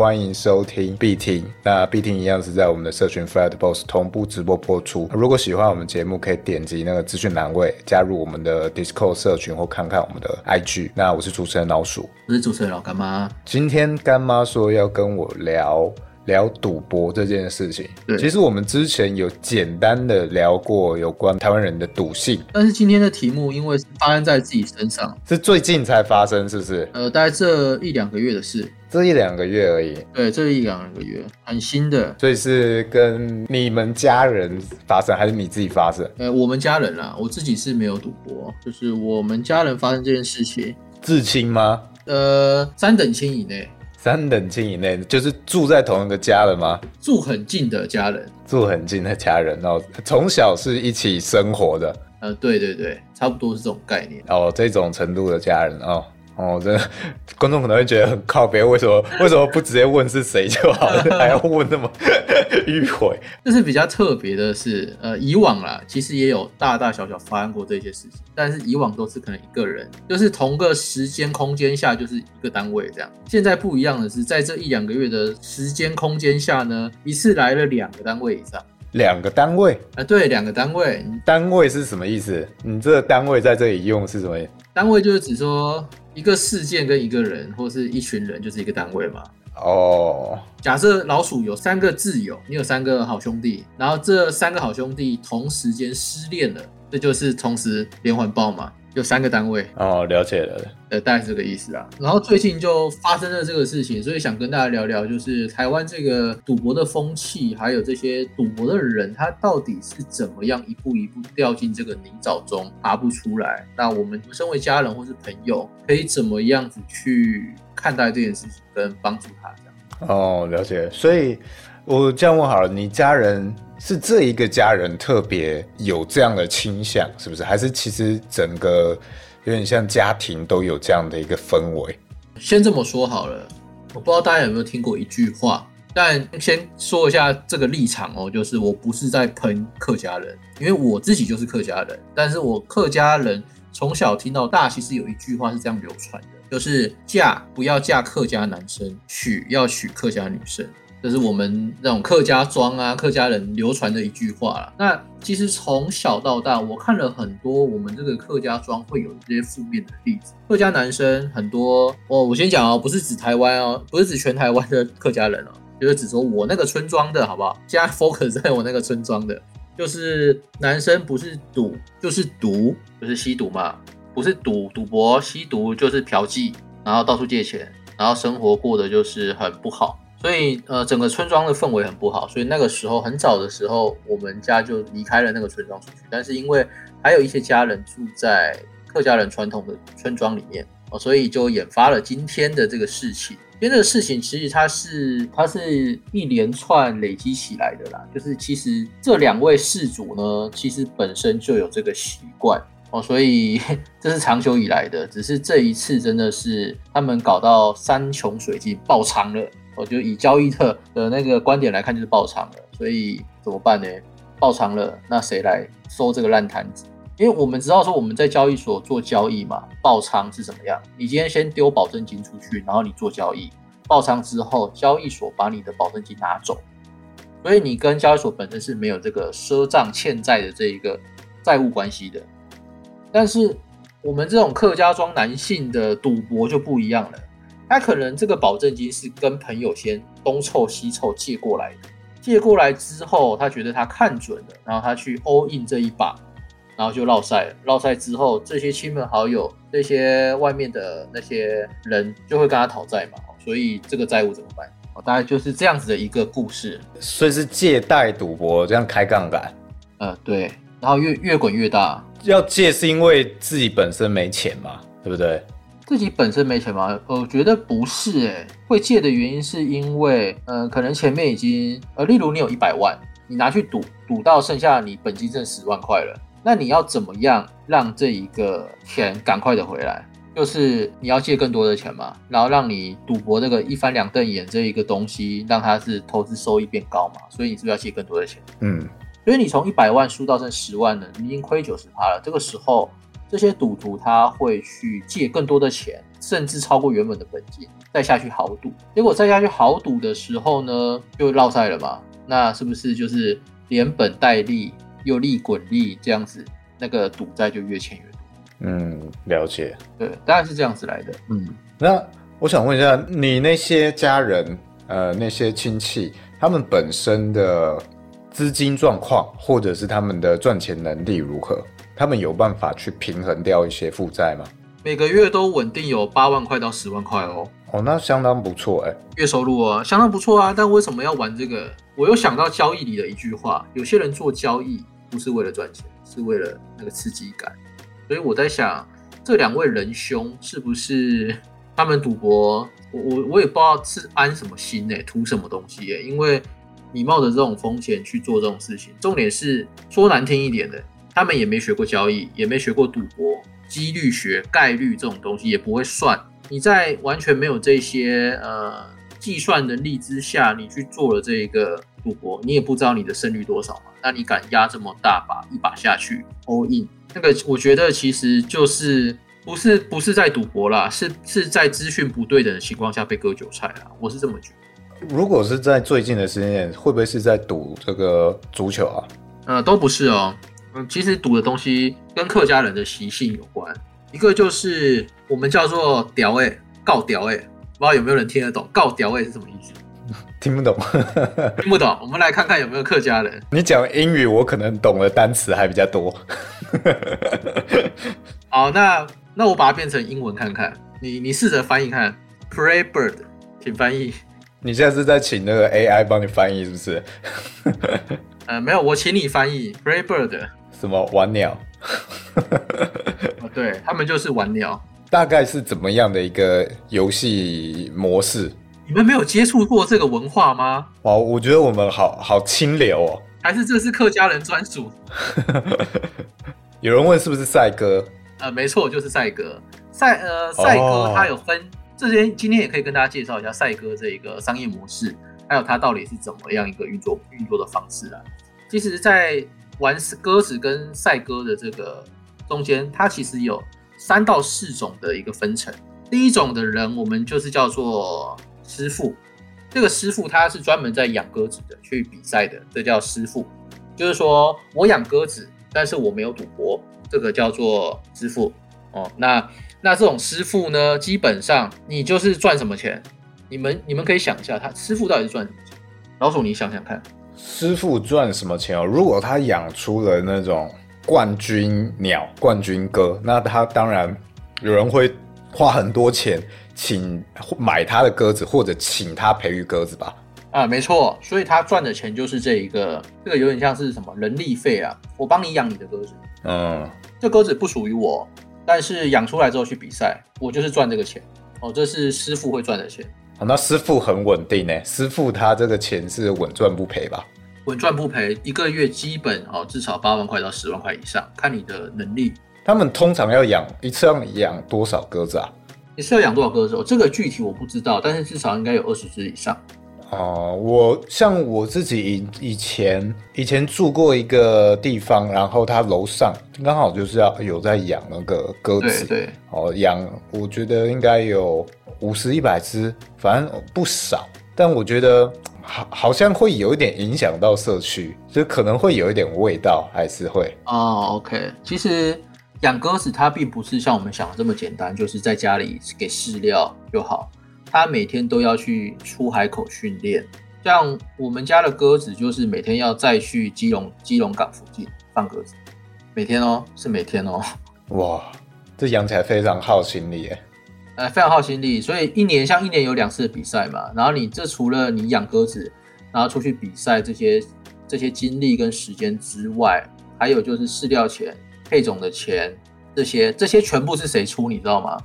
欢迎收听必听。那必听一样是在我们的社群 Flat Boss 同步直播播出。如果喜欢我们节目，可以点击那个资讯栏位加入我们的 Discord 社群，或看看我们的 IG。那我是主持人老鼠，我是主持人老干妈。今天干妈说要跟我聊。聊赌博这件事情，对其实我们之前有简单的聊过有关台湾人的赌性，但是今天的题目因为是发生在自己身上，是最近才发生，是不是？呃，大概这一两个月的事，这一两个月而已。对，这一两个月很新的，所以是跟你们家人发生，还是你自己发生？呃，我们家人啦，我自己是没有赌博，就是我们家人发生这件事情，至亲吗？呃，三等亲以内。三等亲以内，就是住在同一个家人吗？住很近的家人，住很近的家人哦，从小是一起生活的。呃，对对对，差不多是这种概念。哦，这种程度的家人哦。哦，真的，观众可能会觉得很靠别，为什么 为什么不直接问是谁就好了，还要问那么迂回？这是比较特别的是，呃，以往啦，其实也有大大小小发生过这些事情，但是以往都是可能一个人，就是同个时间空间下就是一个单位这样。现在不一样的是，在这一两个月的时间空间下呢，一次来了两个单位以上。两个单位啊？对，两个单位。单位是什么意思？你这个单位在这里用是什么？单位就是指说。一个事件跟一个人或是一群人就是一个单位嘛。哦，假设老鼠有三个挚友，你有三个好兄弟，然后这三个好兄弟同时间失恋了，这就是同时连环爆嘛。有三个单位哦，了解了，呃，大概是这个意思啊。然后最近就发生了这个事情，所以想跟大家聊聊，就是台湾这个赌博的风气，还有这些赌博的人，他到底是怎么样一步一步掉进这个泥沼中爬不出来？那我们身为家人或是朋友，可以怎么样子去看待这件事情，跟帮助他这样？哦，了解。所以我这样问好了，你家人？是这一个家人特别有这样的倾向，是不是？还是其实整个有点像家庭都有这样的一个氛围？先这么说好了，我不知道大家有没有听过一句话，但先说一下这个立场哦，就是我不是在喷客家人，因为我自己就是客家人，但是我客家人从小听到大，其实有一句话是这样流传的，就是嫁不要嫁客家男生，娶要娶客家女生。这是我们那种客家庄啊，客家人流传的一句话了。那其实从小到大，我看了很多我们这个客家庄会有这些负面的例子。客家男生很多，哦，我先讲哦，不是指台湾哦，不是指全台湾的客家人哦，就是指说我那个村庄的好不好？加 focus 在我那个村庄的，就是男生不是赌就是毒，就是吸毒嘛，不是赌赌博吸毒就是嫖妓，然后到处借钱，然后生活过得就是很不好。所以，呃，整个村庄的氛围很不好，所以那个时候很早的时候，我们家就离开了那个村庄出去。但是因为还有一些家人住在客家人传统的村庄里面，哦，所以就引发了今天的这个事情。因为这个事情其实它是它是一连串累积起来的啦，就是其实这两位事主呢，其实本身就有这个习惯哦，所以 这是长久以来的，只是这一次真的是他们搞到山穷水尽爆仓了。我就以交易特的那个观点来看，就是爆仓了，所以怎么办呢？爆仓了，那谁来收这个烂摊子？因为我们知道说我们在交易所做交易嘛，爆仓是怎么样？你今天先丢保证金出去，然后你做交易，爆仓之后，交易所把你的保证金拿走，所以你跟交易所本身是没有这个赊账欠债的这一个债务关系的。但是我们这种客家庄男性的赌博就不一样了。他可能这个保证金是跟朋友先东凑西凑借过来的，借过来之后，他觉得他看准了，然后他去 all in 这一把，然后就落赛了。落赛之后，这些亲朋好友、这些外面的那些人就会跟他讨债嘛，所以这个债务怎么办？大概就是这样子的一个故事。所以是借贷赌博这样开杠杆？呃，对，然后越越滚越大。要借是因为自己本身没钱嘛，对不对？自己本身没钱吗？我觉得不是诶，会借的原因是因为，呃，可能前面已经，呃，例如你有一百万，你拿去赌，赌到剩下你本金剩十万块了，那你要怎么样让这一个钱赶快的回来？就是你要借更多的钱嘛，然后让你赌博这个一翻两瞪眼这一个东西，让它是投资收益变高嘛，所以你是不是要借更多的钱？嗯，所以你从一百万输到剩十万了，你已经亏九十趴了，这个时候。这些赌徒他会去借更多的钱，甚至超过原本的本金，再下去豪赌。结果再下去豪赌的时候呢，就落赛了嘛？那是不是就是连本带利又利滚利这样子，那个赌债就越欠越多？嗯，了解。对，当然是这样子来的。嗯，那我想问一下，你那些家人，呃，那些亲戚，他们本身的资金状况，或者是他们的赚钱能力如何？他们有办法去平衡掉一些负债吗？每个月都稳定有八万块到十万块哦。哦，那相当不错哎，月收入啊，相当不错啊。但为什么要玩这个？我又想到交易里的一句话：有些人做交易不是为了赚钱，是为了那个刺激感。所以我在想，这两位仁兄是不是他们赌博？我我我也不知道是安什么心呢，图什么东西耶？因为你冒着这种风险去做这种事情，重点是说难听一点的。他们也没学过交易，也没学过赌博、几率学、概率这种东西，也不会算。你在完全没有这些呃计算能力之下，你去做了这个赌博，你也不知道你的胜率多少嘛？那你敢压这么大把一把下去 all in？那个我觉得其实就是不是不是在赌博啦，是是在资讯不对等的情况下被割韭菜啦。我是这么觉得。如果是在最近的时间点，会不会是在赌这个足球啊？呃，都不是哦。嗯，其实赌的东西跟客家人的习性有关。一个就是我们叫做“屌哎”，告屌哎，不知道有没有人听得懂？告屌哎是什么意思？听不懂，听不懂。我们来看看有没有客家人。你讲英语，我可能懂的单词还比较多。好，那那我把它变成英文看看。你你试着翻译看，“Pray bird”，请翻译。你现在是在请那个 AI 帮你翻译是不是？呃，没有，我请你翻译 “Pray bird”。什么玩鸟？对他们就是玩鸟。大概是怎么样的一个游戏模式？你们没有接触过这个文化吗？哇，我觉得我们好好清流哦。还是这是客家人专属？有人问是不是赛哥？呃，没错，就是赛哥。赛呃，赛哥他有分这些，今天也可以跟大家介绍一下赛哥这一个商业模式，还有它到底是怎么样一个运作运作的方式啊。其实，在玩鸽子跟赛鸽的这个中间，它其实有三到四种的一个分层。第一种的人，我们就是叫做师傅。这个师傅他是专门在养鸽子的，去比赛的，这叫师傅。就是说我养鸽子，但是我没有赌博，这个叫做师傅。哦，那那这种师傅呢，基本上你就是赚什么钱？你们你们可以想一下，他师傅到底是赚什么钱？老鼠，你想想看。师傅赚什么钱哦？如果他养出了那种冠军鸟、冠军鸽，那他当然有人会花很多钱请买他的鸽子，或者请他培育鸽子吧？啊，没错，所以他赚的钱就是这一个，这个有点像是什么人力费啊？我帮你养你的鸽子，嗯，这鸽子不属于我，但是养出来之后去比赛，我就是赚这个钱哦，这是师傅会赚的钱。那师傅很稳定呢，师傅他这个钱是稳赚不赔吧？稳赚不赔，一个月基本哦至少八万块到十万块以上，看你的能力。他们通常要养一次要养多少鸽子啊？一次要养多少鸽子？这个具体我不知道，但是至少应该有二十只以上。哦，我像我自己以以前以前住过一个地方，然后他楼上刚好就是要有在养那个鸽子，对，哦养，我觉得应该有五十一百只，反正不少，但我觉得好好像会有一点影响到社区，就可能会有一点味道，还是会哦。OK，其实养鸽子它并不是像我们想的这么简单，就是在家里给饲料就好。它每天都要去出海口训练，像我们家的鸽子，就是每天要再去基隆基隆港附近放鸽子，每天哦，是每天哦。哇，这养起来非常耗心力耶。呃，非常耗心力，所以一年像一年有两次的比赛嘛，然后你这除了你养鸽子，然后出去比赛这些这些精力跟时间之外，还有就是饲料钱、配种的钱，这些这些全部是谁出？你知道吗？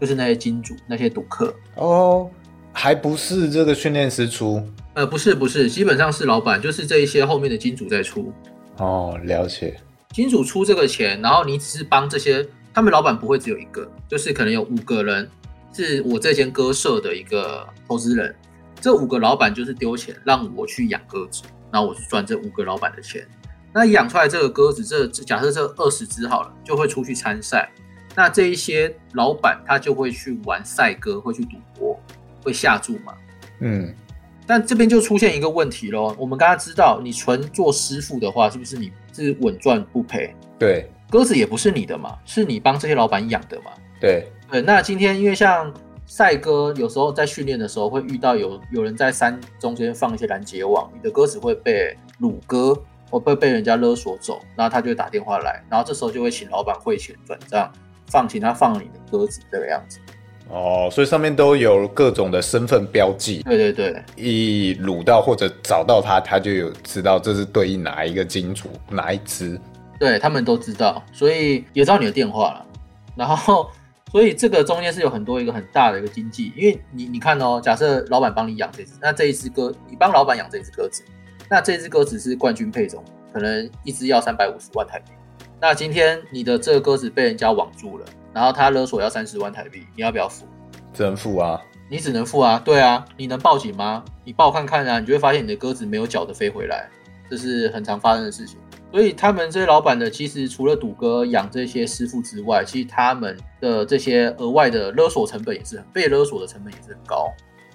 就是那些金主、那些赌客哦，还不是这个训练师出？呃，不是，不是，基本上是老板，就是这一些后面的金主在出。哦，了解。金主出这个钱，然后你只是帮这些，他们老板不会只有一个，就是可能有五个人是我这间鸽舍的一个投资人，这五个老板就是丢钱让我去养鸽子，然后我是赚这五个老板的钱。那养出来这个鸽子，这假设这二十只好了，就会出去参赛。那这一些老板他就会去玩赛鸽，会去赌博，会下注嘛？嗯，但这边就出现一个问题喽。我们刚刚知道，你纯做师傅的话，是不是你是稳赚不赔？对，鸽子也不是你的嘛，是你帮这些老板养的嘛？对，对。那今天因为像赛鸽，有时候在训练的时候会遇到有有人在山中间放一些拦截网，你的鸽子会被掳鸽，或被被人家勒索走，然后他就会打电话来，然后这时候就会请老板汇钱转账。放请他放你的鸽子这个样子，哦，所以上面都有各种的身份标记。对对对，一掳到或者找到他，他就有知道这是对应哪一个金主哪一只。对他们都知道，所以也知道你的电话了。然后，所以这个中间是有很多一个很大的一个经济，因为你你看哦，假设老板帮你养这只，那这一只鸽，你帮老板养这只鸽子，那这只鸽子是冠军配种，可能一只要三百五十万台币。那今天你的这个鸽子被人家网住了，然后他勒索要三十万台币，你要不要付？只能付啊！你只能付啊！对啊，你能报警吗？你报看看啊，你就会发现你的鸽子没有脚的飞回来，这是很常发生的事情。所以他们这些老板呢，其实除了赌哥养这些师傅之外，其实他们的这些额外的勒索成本也是很被勒索的成本也是很高。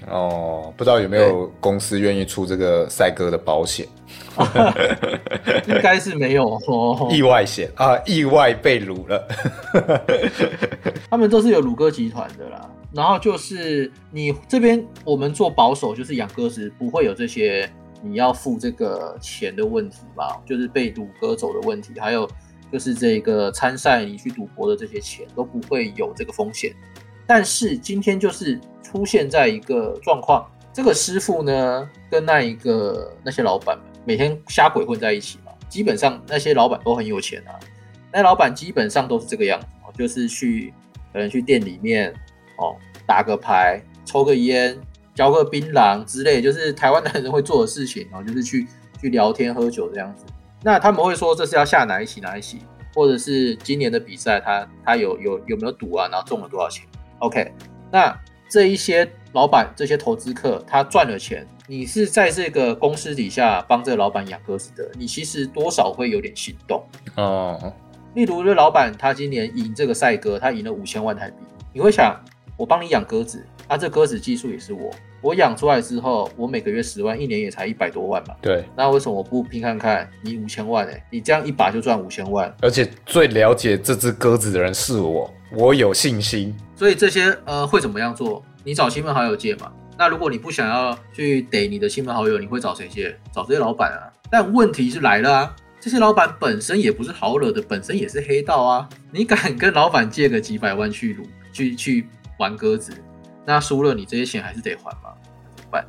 哦，不知道有没有公司愿意出这个赛鸽的保险？应该是没有哦。意外险啊，意外被掳了。他们都是有鲁鸽集团的啦。然后就是你这边我们做保守，就是养鸽子不会有这些你要付这个钱的问题嘛，就是被赌割走的问题，还有就是这个参赛你去赌博的这些钱都不会有这个风险。但是今天就是出现在一个状况，这个师傅呢跟那一个那些老板每天瞎鬼混在一起嘛，基本上那些老板都很有钱啊，那老板基本上都是这个样子，就是去可能去店里面哦打个牌、抽个烟、嚼个槟榔之类，就是台湾男人会做的事情然后，就是去去聊天喝酒这样子。那他们会说这是要下哪一期哪一期，或者是今年的比赛他他有有有没有赌啊，然后中了多少钱？OK，那这一些老板、这些投资客，他赚了钱，你是在这个公司底下帮这个老板养鸽子的，你其实多少会有点心动哦。例如，这老板他今年赢这个赛鸽，他赢了五千万台币，你会想，我帮你养鸽子，啊，这鸽子技术也是我，我养出来之后，我每个月十万，一年也才一百多万嘛。对，那为什么我不拼看看？你五千万哎，你这样一把就赚五千万，而且最了解这只鸽子的人是我。我有信心，所以这些呃会怎么样做？你找亲朋好友借嘛。那如果你不想要去逮你的亲朋好友，你会找谁借？找这些老板啊。但问题是来了啊，这些老板本身也不是好惹的，本身也是黑道啊。你敢跟老板借个几百万去撸去去玩鸽子，那输了你这些钱还是得还嘛？怎么办？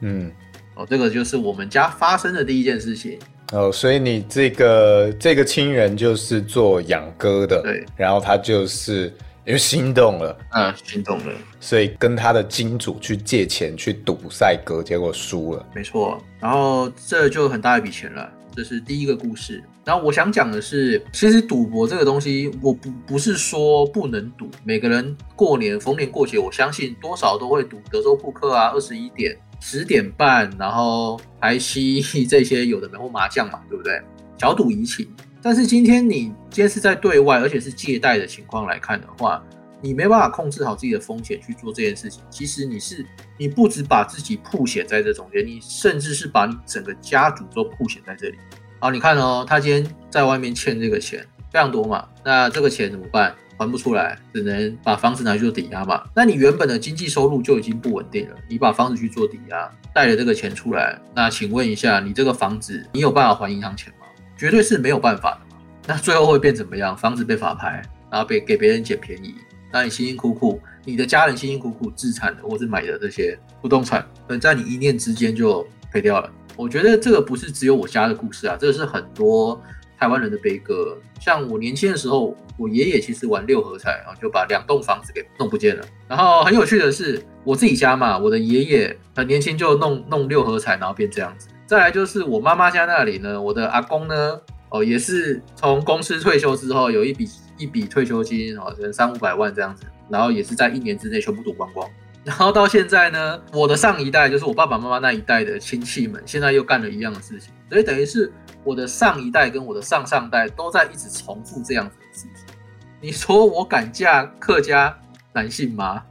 嗯，哦，这个就是我们家发生的第一件事情。哦，所以你这个这个亲人就是做养鸽的，对，然后他就是因为心动了，嗯，心动了，所以跟他的金主去借钱去赌赛鸽，结果输了，没错，然后这就很大一笔钱了，这是第一个故事。然后我想讲的是，其实赌博这个东西，我不不是说不能赌，每个人过年逢年过节，我相信多少都会赌德州扑克啊，二十一点。十点半，然后排期 这些有的没或麻将嘛，对不对？小赌怡情。但是今天你今天是在对外，而且是借贷的情况来看的话，你没办法控制好自己的风险去做这件事情。其实你是你不止把自己铺险在这中间，你甚至是把你整个家族都铺险在这里。好，你看哦，他今天在外面欠这个钱非常多嘛，那这个钱怎么办？还不出来，只能把房子拿去做抵押嘛。那你原本的经济收入就已经不稳定了，你把房子去做抵押，带了这个钱出来，那请问一下，你这个房子你有办法还银行钱吗？绝对是没有办法的嘛。那最后会变怎么样？房子被法拍，然后被给别人捡便宜，那你辛辛苦苦，你的家人辛辛苦苦自产的或是买的这些不动产，能在你一念之间就赔掉了。我觉得这个不是只有我家的故事啊，这个是很多。台湾人的悲歌，像我年轻的时候，我爷爷其实玩六合彩，然后就把两栋房子给弄不见了。然后很有趣的是，我自己家嘛，我的爷爷很年轻就弄弄六合彩，然后变这样子。再来就是我妈妈家那里呢，我的阿公呢，哦，也是从公司退休之后有一笔一笔退休金，哦，可能三五百万这样子，然后也是在一年之内全部赌光光。然后到现在呢，我的上一代就是我爸爸妈妈那一代的亲戚们，现在又干了一样的事情，所以等于是。我的上一代跟我的上上代都在一直重复这样子的事情。你说我敢嫁客家男性吗？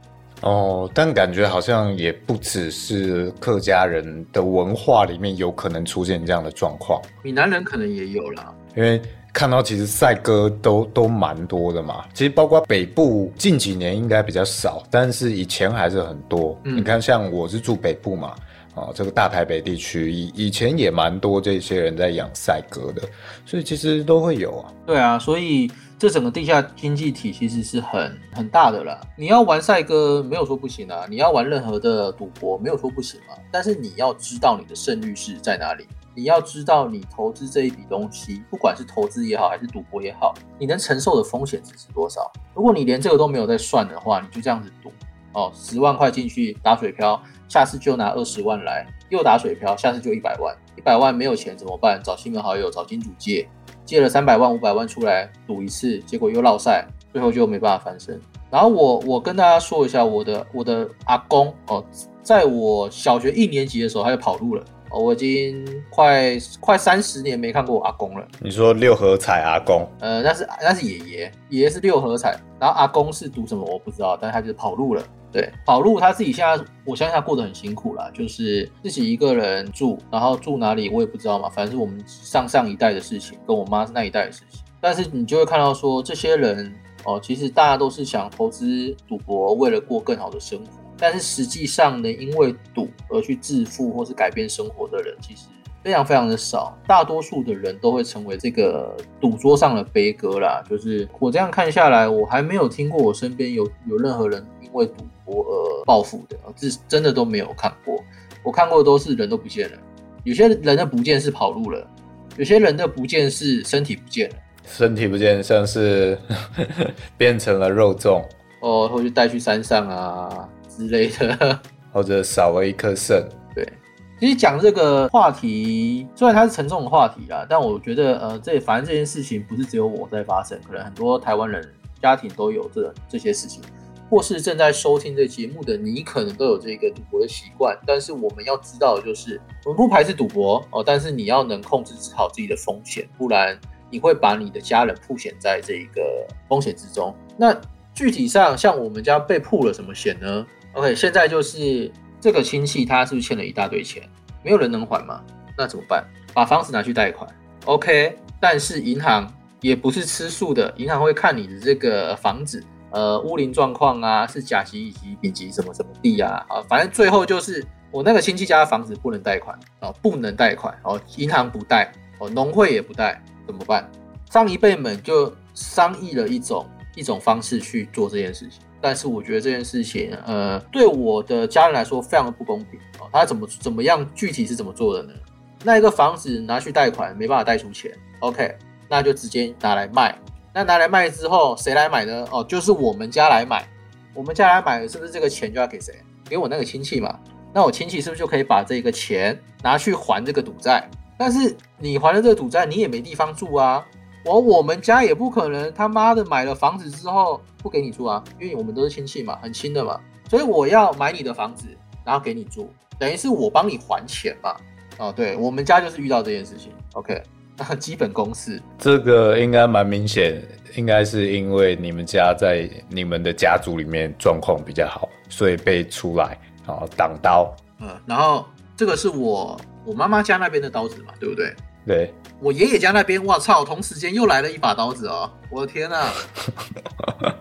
哦，但感觉好像也不只是客家人的文化里面有可能出现这样的状况，闽南人可能也有啦。因为看到其实赛鸽都都蛮多的嘛，其实包括北部近几年应该比较少，但是以前还是很多。嗯你看，像我是住北部嘛，哦，这个大台北地区以以前也蛮多这些人在养赛鸽的，所以其实都会有啊。对啊，所以这整个地下经济体其实是很很大的啦。你要玩赛鸽没有说不行啊，你要玩任何的赌博没有说不行啊，但是你要知道你的胜率是在哪里。你要知道，你投资这一笔东西，不管是投资也好，还是赌博也好，你能承受的风险值是多少？如果你连这个都没有在算的话，你就这样子赌哦，十万块进去打水漂，下次就拿二十万来，又打水漂，下次就一百万，一百万没有钱怎么办？找亲朋好友，找金主借，借了三百万、五百万出来赌一次，结果又落赛，最后就没办法翻身。然后我我跟大家说一下，我的我的阿公哦，在我小学一年级的时候他就跑路了。哦，我已经快快三十年没看过我阿公了。你说六合彩阿公，呃，那是那是爷爷，爷爷是六合彩，然后阿公是赌什么我不知道，但是他就是跑路了。对，跑路他自己现在，我相信他过得很辛苦啦，就是自己一个人住，然后住哪里我也不知道嘛，反正是我们上上一代的事情，跟我妈那一代的事情。但是你就会看到说，这些人哦，其实大家都是想投资赌博，为了过更好的生活。但是实际上呢，因为赌而去致富或是改变生活的人，其实非常非常的少。大多数的人都会成为这个赌桌上的悲歌啦。就是我这样看下来，我还没有听过我身边有有任何人因为赌博而暴富的，这真的都没有看过。我看过的都是人都不见了，有些人的不见是跑路了，有些人的不见是身体不见了。身体不见，像是 变成了肉粽，哦，或者带去山上啊之类的。或者少了一颗肾。对，其实讲这个话题，虽然它是沉重的话题啦，但我觉得呃，这反正这件事情不是只有我在发生，可能很多台湾人家庭都有这这些事情，或是正在收听这节目的你，可能都有这个赌博的习惯。但是我们要知道的就是，我们不排斥赌博哦，但是你要能控制好自己的风险，不然你会把你的家人铺险在这个风险之中。那具体上，像我们家被铺了什么险呢？OK，现在就是这个亲戚他是不是欠了一大堆钱，没有人能还嘛？那怎么办？把房子拿去贷款，OK，但是银行也不是吃素的，银行会看你的这个房子，呃，屋龄状况啊，是甲级、乙级、丙级什么什么地啊，啊，反正最后就是我那个亲戚家的房子不能贷款啊，不能贷款哦，银行不贷哦，农会也不贷，怎么办？上一辈们就商议了一种一种方式去做这件事情，但是我觉得这件事情，呃，对我的家人来说非常的不公平哦。他怎么怎么样，具体是怎么做的呢？那一个房子拿去贷款，没办法贷出钱，OK，那就直接拿来卖。那拿来卖之后，谁来买呢？哦，就是我们家来买。我们家来买，是不是这个钱就要给谁？给我那个亲戚嘛。那我亲戚是不是就可以把这个钱拿去还这个赌债？但是你还了这个赌债，你也没地方住啊。我我们家也不可能他妈的买了房子之后不给你住啊，因为我们都是亲戚嘛，很亲的嘛，所以我要买你的房子，然后给你住，等于是我帮你还钱嘛。哦，对我们家就是遇到这件事情，OK，那基本公式。这个应该蛮明显，应该是因为你们家在你们的家族里面状况比较好，所以被出来然后挡刀。嗯，然后这个是我我妈妈家那边的刀子嘛，对不对？对，我爷爷家那边，我操，同时间又来了一把刀子哦！我的天呐、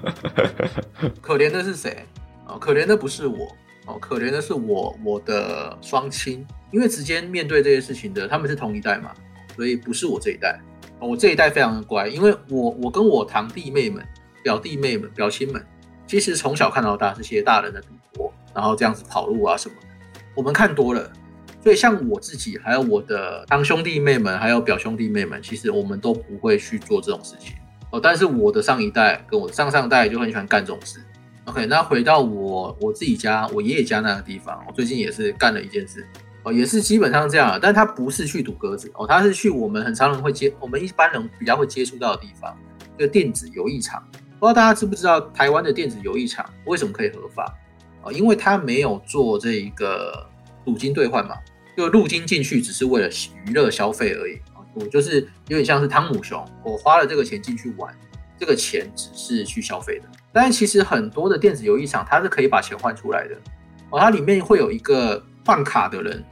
可怜的是谁？哦，可怜的不是我，哦，可怜的是我我的双亲，因为直接面对这些事情的，他们是同一代嘛，所以不是我这一代。哦我这一代非常的乖，因为我我跟我堂弟妹们、表弟妹们、表亲们，其实从小看到大这些大人的赌博，然后这样子跑路啊什么的，我们看多了。所以像我自己，还有我的堂兄弟妹们，还有表兄弟妹们，其实我们都不会去做这种事情哦。但是我的上一代跟我上上代就很喜欢干这种事。OK，那回到我我自己家，我爷爷家那个地方，我最近也是干了一件事哦，也是基本上这样，但他不是去赌鸽子哦，他是去我们很常人会接，我们一般人比较会接触到的地方，这个电子游艺场。不知道大家知不知道台湾的电子游艺场为什么可以合法、哦？因为他没有做这一个赌金兑换嘛。就入金进去只是为了娱乐消费而已，我就是有点像是汤姆熊，我花了这个钱进去玩，这个钱只是去消费的。但是其实很多的电子游戏场，它是可以把钱换出来的。哦，它里面会有一个换卡的人，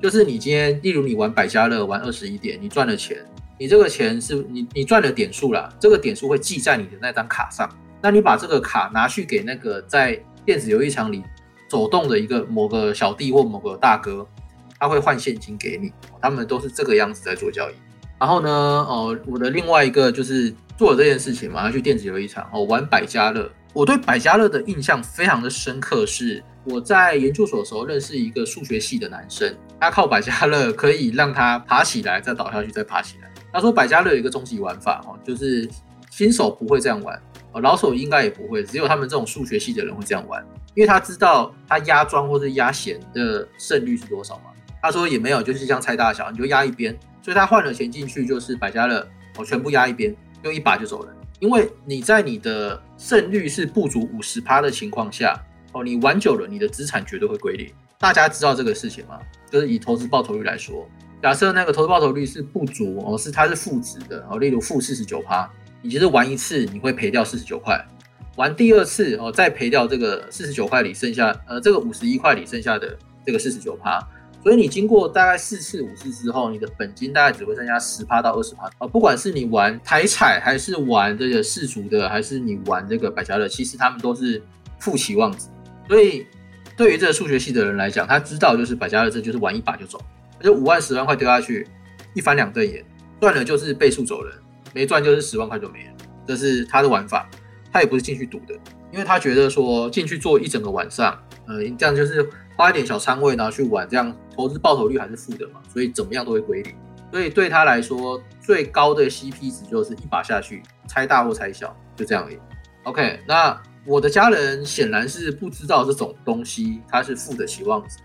就是你今天，例如你玩百家乐玩二十一点，你赚了钱，你这个钱是你你赚了点数啦，这个点数会记在你的那张卡上，那你把这个卡拿去给那个在电子游戏场里走动的一个某个小弟或某个大哥，他会换现金给你，他们都是这个样子在做交易。然后呢，哦，我的另外一个就是做了这件事情嘛，要去电子游戏场哦玩百家乐。我对百家乐的印象非常的深刻，是我在研究所的时候认识一个数学系的男生，他靠百家乐可以让他爬起来，再倒下去，再爬起来。他说百家乐有一个终极玩法哦，就是新手不会这样玩，哦，老手应该也不会，只有他们这种数学系的人会这样玩，因为他知道他压庄或者压闲的胜率是多少嘛。他说也没有，就是像猜大小，你就压一边。所以他换了钱进去，就是百家乐，我全部压一边，用一把就走了。因为你在你的胜率是不足五十趴的情况下，哦，你玩久了，你的资产绝对会归零。大家知道这个事情吗？就是以投资报酬率来说，假设那个投资报酬率是不足，哦，是它是负值的，哦，例如负四十九趴，你其实玩一次你会赔掉四十九块，玩第二次哦，再赔掉这个四十九块里剩下，呃，这个五十一块里剩下的这个四十九趴。所以你经过大概四次五次之后，你的本金大概只会增加十趴到二十趴啊。不管是你玩台彩，还是玩这个世俗的，还是你玩这个百家乐，其实他们都是负期望值。所以对于这个数学系的人来讲，他知道就是百家乐这就是玩一把就走，就五万十万块丢下去，一翻两瞪眼，赚了就是倍数走人，没赚就是十万块就没了。这是他的玩法，他也不是进去赌的，因为他觉得说进去做一整个晚上，呃，这样就是花一点小仓位然后去玩这样。投资报酬率还是负的嘛，所以怎么样都会归零。所以对他来说，最高的 CP 值就是一把下去，猜大或猜小，就这样而已。OK，那我的家人显然是不知道这种东西，他是负的期望值，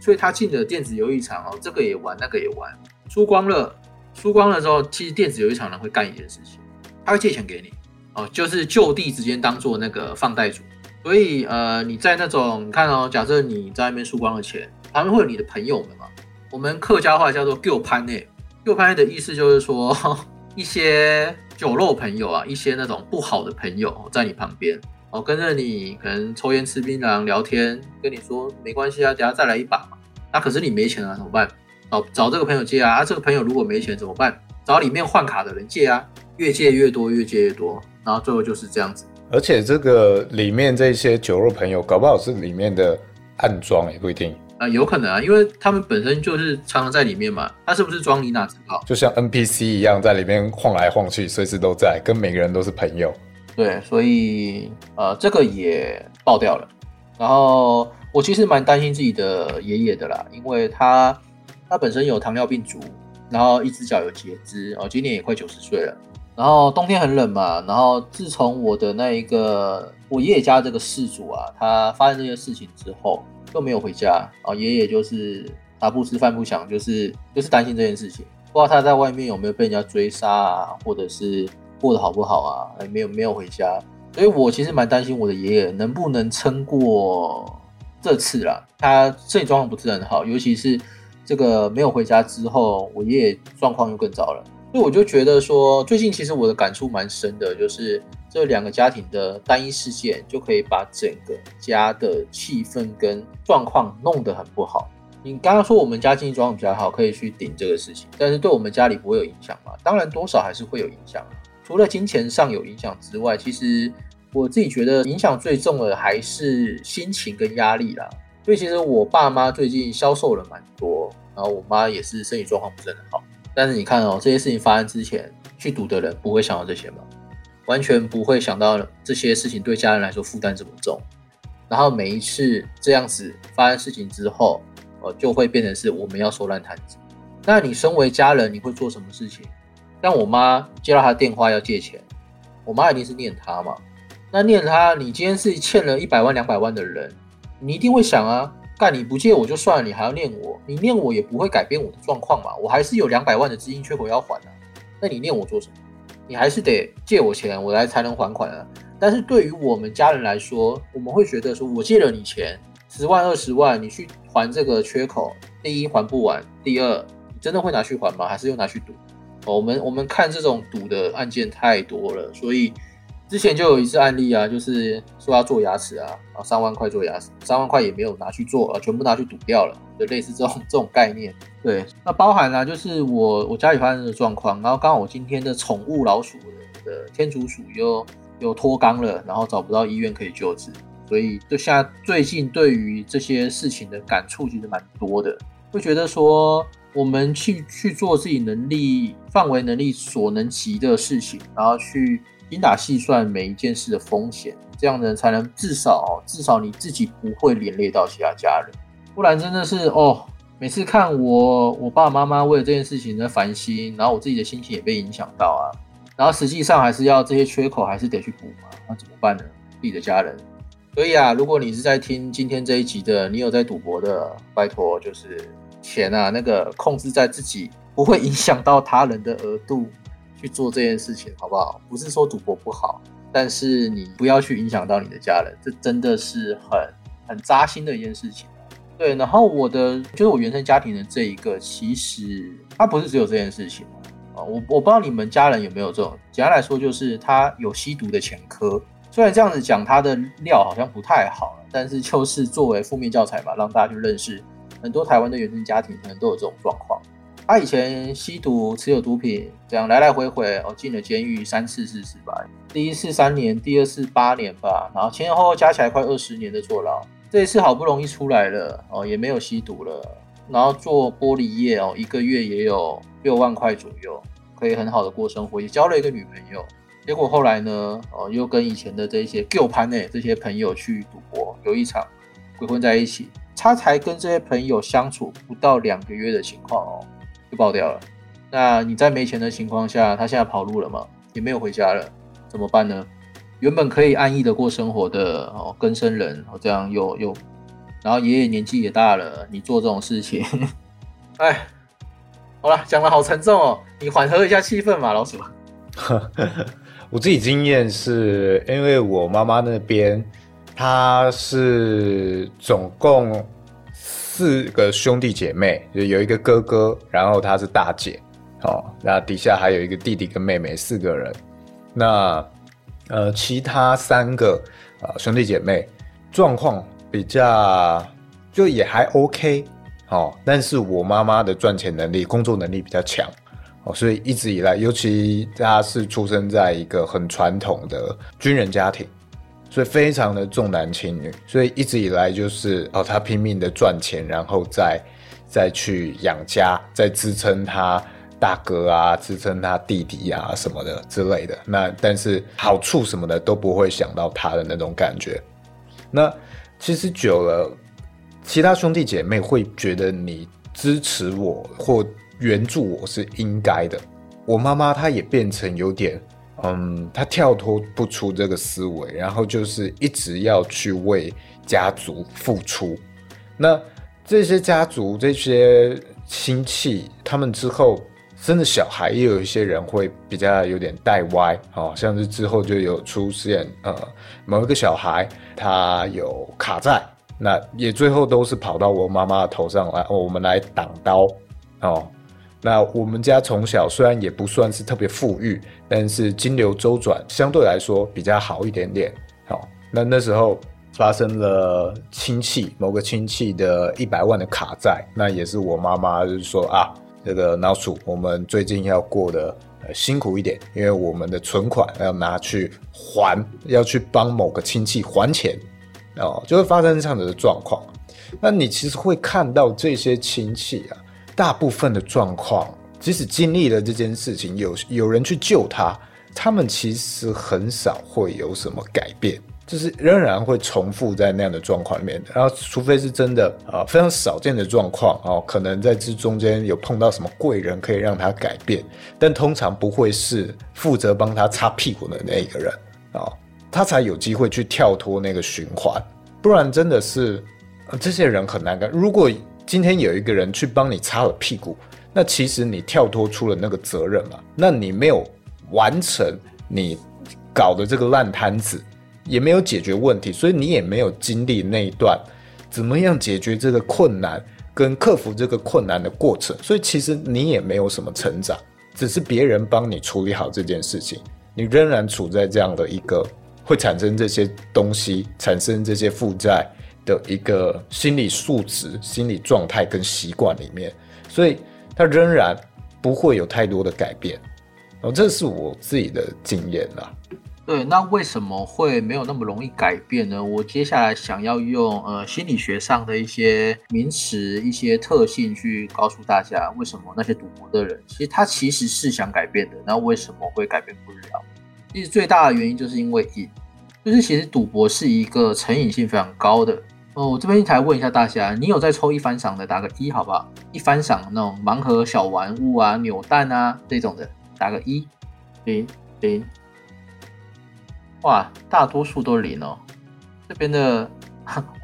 所以他进了电子游戏场哦，这个也玩，那个也玩，输光了，输光了之后，其实电子游戏场人会干一件事情，他会借钱给你哦，就是就地直接当做那个放贷主。所以呃，你在那种你看哦，假设你在那边输光了钱。旁边会有你的朋友们嘛？我们客家话叫做“旧潘内”，“旧潘内”的意思就是说 一些酒肉朋友啊，一些那种不好的朋友在你旁边哦，跟着你可能抽烟、吃槟榔、聊天，跟你说没关系啊，等下再来一把嘛。那可是你没钱啊，怎么办？找找这个朋友借啊。啊，这个朋友如果没钱怎么办？找里面换卡的人借啊，越借越多，越借越多，然后最后就是这样子。而且这个里面这些酒肉朋友，搞不好是里面的暗装，也不一定。啊，有可能啊，因为他们本身就是常常在里面嘛，他是不是装你哪知道？就像 NPC 一样，在里面晃来晃去，随时都在，跟每个人都是朋友。对，所以呃，这个也爆掉了。然后我其实蛮担心自己的爷爷的啦，因为他他本身有糖尿病足，然后一只脚有截肢，哦，今年也快九十岁了。然后冬天很冷嘛，然后自从我的那一个我爷爷家这个事主啊，他发生这些事情之后。都没有回家啊！爷爷就是茶不思饭不想，就是就是担心这件事情，不知道他在外面有没有被人家追杀啊，或者是过得好不好啊？没有没有回家，所以我其实蛮担心我的爷爷能不能撑过这次啦。他身体状况不是很好，尤其是这个没有回家之后，我爷爷状况又更糟了。所以我就觉得说，最近其实我的感触蛮深的，就是这两个家庭的单一事件就可以把整个家的气氛跟状况弄得很不好。你刚刚说我们家经济状况比较好，可以去顶这个事情，但是对我们家里不会有影响吗？当然，多少还是会有影响。除了金钱上有影响之外，其实我自己觉得影响最重的还是心情跟压力啦。所以其实我爸妈最近销售了蛮多，然后我妈也是身体状况不是很好。但是你看哦，这些事情发生之前去赌的人不会想到这些吗？完全不会想到这些事情对家人来说负担这么重。然后每一次这样子发生事情之后，呃，就会变成是我们要收烂摊子。那你身为家人，你会做什么事情？像我妈接到他电话要借钱，我妈一定是念他嘛。那念他，你今天是欠了一百万、两百万的人，你一定会想啊。但你不借我就算了，你还要念我，你念我也不会改变我的状况嘛，我还是有两百万的资金缺口要还啊。那你念我做什么？你还是得借我钱，我来才能还款啊。但是对于我们家人来说，我们会觉得说，我借了你钱十万二十万，你去还这个缺口，第一还不完，第二你真的会拿去还吗？还是又拿去赌？哦我们我们看这种赌的案件太多了，所以之前就有一次案例啊，就是说要做牙齿啊，啊三万块做牙齿，三万块也没有拿去做，啊全部拿去赌掉了，就类似这种 这种概念。对，那包含了就是我我家里发生的状况，然后刚好我今天的宠物老鼠的天竺鼠又又脱肛了，然后找不到医院可以救治，所以就现在最近对于这些事情的感触其实蛮多的，会觉得说。我们去去做自己能力范围能力所能及的事情，然后去精打细算每一件事的风险，这样呢才能至少至少你自己不会连累到其他家人，不然真的是哦，每次看我我爸爸妈妈为了这件事情在烦心，然后我自己的心情也被影响到啊，然后实际上还是要这些缺口还是得去补嘛，那怎么办呢？自己的家人，所以啊，如果你是在听今天这一集的，你有在赌博的，拜托就是。钱啊，那个控制在自己，不会影响到他人的额度去做这件事情，好不好？不是说赌博不好，但是你不要去影响到你的家人，这真的是很很扎心的一件事情。对，然后我的就是我原生家庭的这一个，其实他不是只有这件事情啊。我我不知道你们家人有没有这种，简单来说就是他有吸毒的前科。虽然这样子讲他的料好像不太好，但是就是作为负面教材嘛，让大家去认识。很多台湾的原生家庭可能都有这种状况。他以前吸毒、持有毒品，这样来来回回哦，进了监狱三次、四次吧。第一次三年，第二次八年吧，然后前前后后加起来快二十年的坐牢。这一次好不容易出来了哦，也没有吸毒了，然后做玻璃业哦，一个月也有六万块左右，可以很好的过生活，也交了一个女朋友。结果后来呢，哦，又跟以前的这些旧盘内这些朋友去赌博，有一场鬼混在一起。他才跟这些朋友相处不到两个月的情况哦，就爆掉了。那你在没钱的情况下，他现在跑路了吗？也没有回家了，怎么办呢？原本可以安逸的过生活的哦，更生人哦，这样又又，然后爷爷年纪也大了，你做这种事情，哎，好了，讲的好沉重哦，你缓和一下气氛嘛，老鼠。我自己经验是因为我妈妈那边。她是总共四个兄弟姐妹，就有一个哥哥，然后他是大姐，哦，那底下还有一个弟弟跟妹妹，四个人。那呃，其他三个呃兄弟姐妹状况比较就也还 OK，哦，但是我妈妈的赚钱能力、工作能力比较强，哦，所以一直以来，尤其她是出生在一个很传统的军人家庭。所以非常的重男轻女，所以一直以来就是哦，他拼命的赚钱，然后再再去养家，再支撑他大哥啊，支撑他弟弟啊什么的之类的。那但是好处什么的都不会想到他的那种感觉。那其实久了，其他兄弟姐妹会觉得你支持我或援助我是应该的。我妈妈她也变成有点。嗯，他跳脱不出这个思维，然后就是一直要去为家族付出。那这些家族、这些亲戚，他们之后生的小孩，也有一些人会比较有点带歪哦，像是之后就有出现呃某一个小孩他有卡债，那也最后都是跑到我妈妈头上来，我们来挡刀哦。那我们家从小虽然也不算是特别富裕，但是金流周转相对来说比较好一点点。好，那那时候发生了亲戚某个亲戚的一百万的卡债，那也是我妈妈就是说啊，这个老鼠，我们最近要过得辛苦一点，因为我们的存款要拿去还，要去帮某个亲戚还钱，哦，就会发生这样子的状况。那你其实会看到这些亲戚啊。大部分的状况，即使经历了这件事情，有有人去救他，他们其实很少会有什么改变，就是仍然会重复在那样的状况里面。然后，除非是真的啊非常少见的状况哦，可能在这中间有碰到什么贵人可以让他改变，但通常不会是负责帮他擦屁股的那一个人啊，他才有机会去跳脱那个循环，不然真的是这些人很难干。如果今天有一个人去帮你擦了屁股，那其实你跳脱出了那个责任嘛？那你没有完成你搞的这个烂摊子，也没有解决问题，所以你也没有经历那一段怎么样解决这个困难跟克服这个困难的过程，所以其实你也没有什么成长。只是别人帮你处理好这件事情，你仍然处在这样的一个会产生这些东西、产生这些负债的一个心理素质、心理状态跟习惯里面，所以它仍然不会有太多的改变。哦，这是我自己的经验啦。对，那为什么会没有那么容易改变呢？我接下来想要用呃心理学上的一些名词、一些特性去告诉大家，为什么那些赌博的人，其实他其实是想改变的，那为什么会改变不了？其实最大的原因就是因为瘾，就是其实赌博是一个成瘾性非常高的。哦，我这边一台问一下大家，你有在抽一番赏的，打个一好不好？一番赏那种盲盒小玩物啊、扭蛋啊这种的。打个一，零零，哇，大多数都零哦。这边的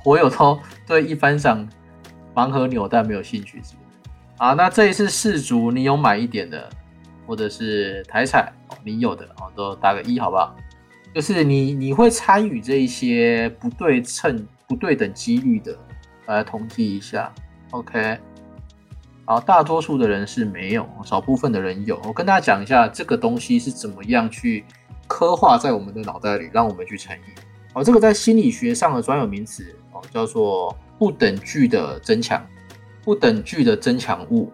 火友都对一番赏盲盒扭蛋没有兴趣，是不是？啊，那这一次四足你有买一点的，或者是台彩你有的哦，都打个一好不好？就是你你会参与这一些不对称、不对等几率的，来统计一下，OK。好，大多数的人是没有，少部分的人有。我跟大家讲一下这个东西是怎么样去刻画在我们的脑袋里，让我们去成瘾。好，这个在心理学上的专有名词哦，叫做不等距的增强，不等距的增强物。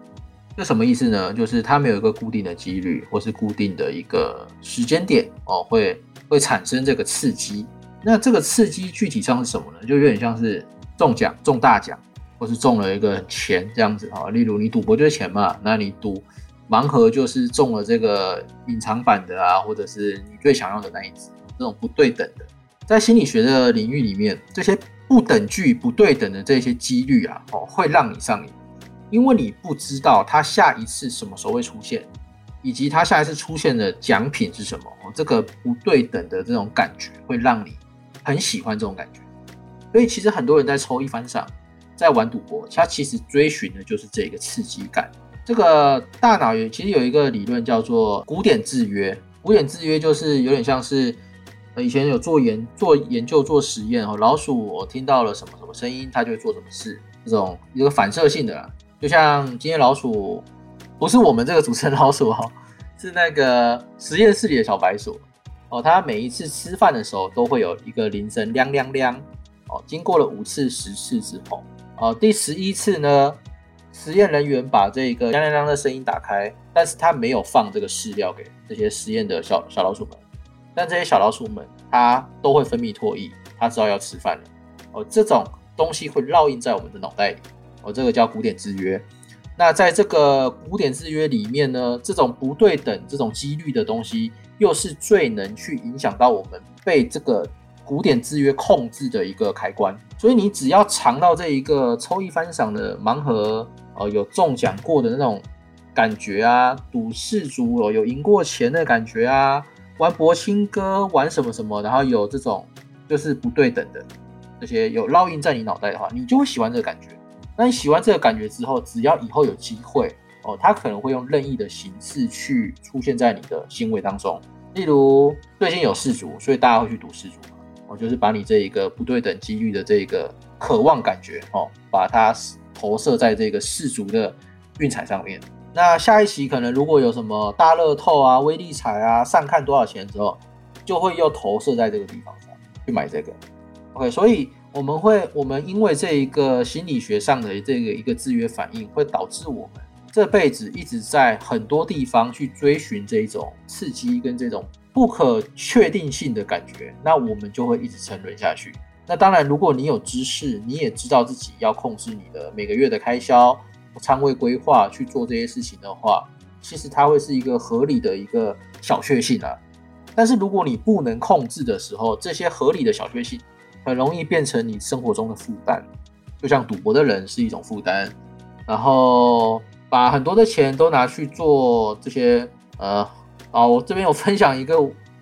这什么意思呢？就是它没有一个固定的几率，或是固定的一个时间点哦，会会产生这个刺激。那这个刺激具体上是什么呢？就有点像是中奖、中大奖。或是中了一个钱这样子哈，例如你赌博就是钱嘛，那你赌盲盒就是中了这个隐藏版的啊，或者是你最想要的那一只，这种不对等的，在心理学的领域里面，这些不等距、不对等的这些几率啊，哦，会让你上瘾，因为你不知道它下一次什么时候会出现，以及它下一次出现的奖品是什么，哦，这个不对等的这种感觉会让你很喜欢这种感觉，所以其实很多人在抽一番上。在玩赌博，他其实追寻的就是这个刺激感。这个大脑有其实有一个理论叫做古典制约。古典制约就是有点像是，以前有做研做研究做实验哦，老鼠我听到了什么什么声音，它就会做什么事，这种一个反射性的。就像今天老鼠不是我们这个主持人老鼠哈，是那个实验室里的小白鼠哦，它每一次吃饭的时候都会有一个铃声亮亮亮哦，经过了五次十次之后。哦，第十一次呢，实验人员把这个亮亮亮的声音打开，但是他没有放这个饲料给这些实验的小小老鼠们，但这些小老鼠们它都会分泌唾液，它知道要吃饭了。哦，这种东西会烙印在我们的脑袋里，哦，这个叫古典制约。那在这个古典制约里面呢，这种不对等、这种几率的东西，又是最能去影响到我们被这个。古典制约控制的一个开关，所以你只要尝到这一个抽一番赏的盲盒，呃，有中奖过的那种感觉啊，赌世足哦，有赢过钱的感觉啊，玩博青哥玩什么什么，然后有这种就是不对等的这些有烙印在你脑袋的话，你就会喜欢这个感觉。那你喜欢这个感觉之后，只要以后有机会哦，它可能会用任意的形式去出现在你的行为当中，例如最近有世足，所以大家会去赌世足。我就是把你这一个不对等几率的这个渴望感觉，哦，把它投射在这个世俗的运彩上面。那下一期可能如果有什么大乐透啊、威力彩啊，上看多少钱之后，就会又投射在这个地方上去买这个。OK，所以我们会，我们因为这一个心理学上的这个一个制约反应，会导致我们这辈子一直在很多地方去追寻这一种刺激跟这种。不可确定性的感觉，那我们就会一直沉沦下去。那当然，如果你有知识，你也知道自己要控制你的每个月的开销、仓位规划去做这些事情的话，其实它会是一个合理的一个小确幸啊。但是如果你不能控制的时候，这些合理的小确幸很容易变成你生活中的负担。就像赌博的人是一种负担，然后把很多的钱都拿去做这些呃。啊，我这边有分享一个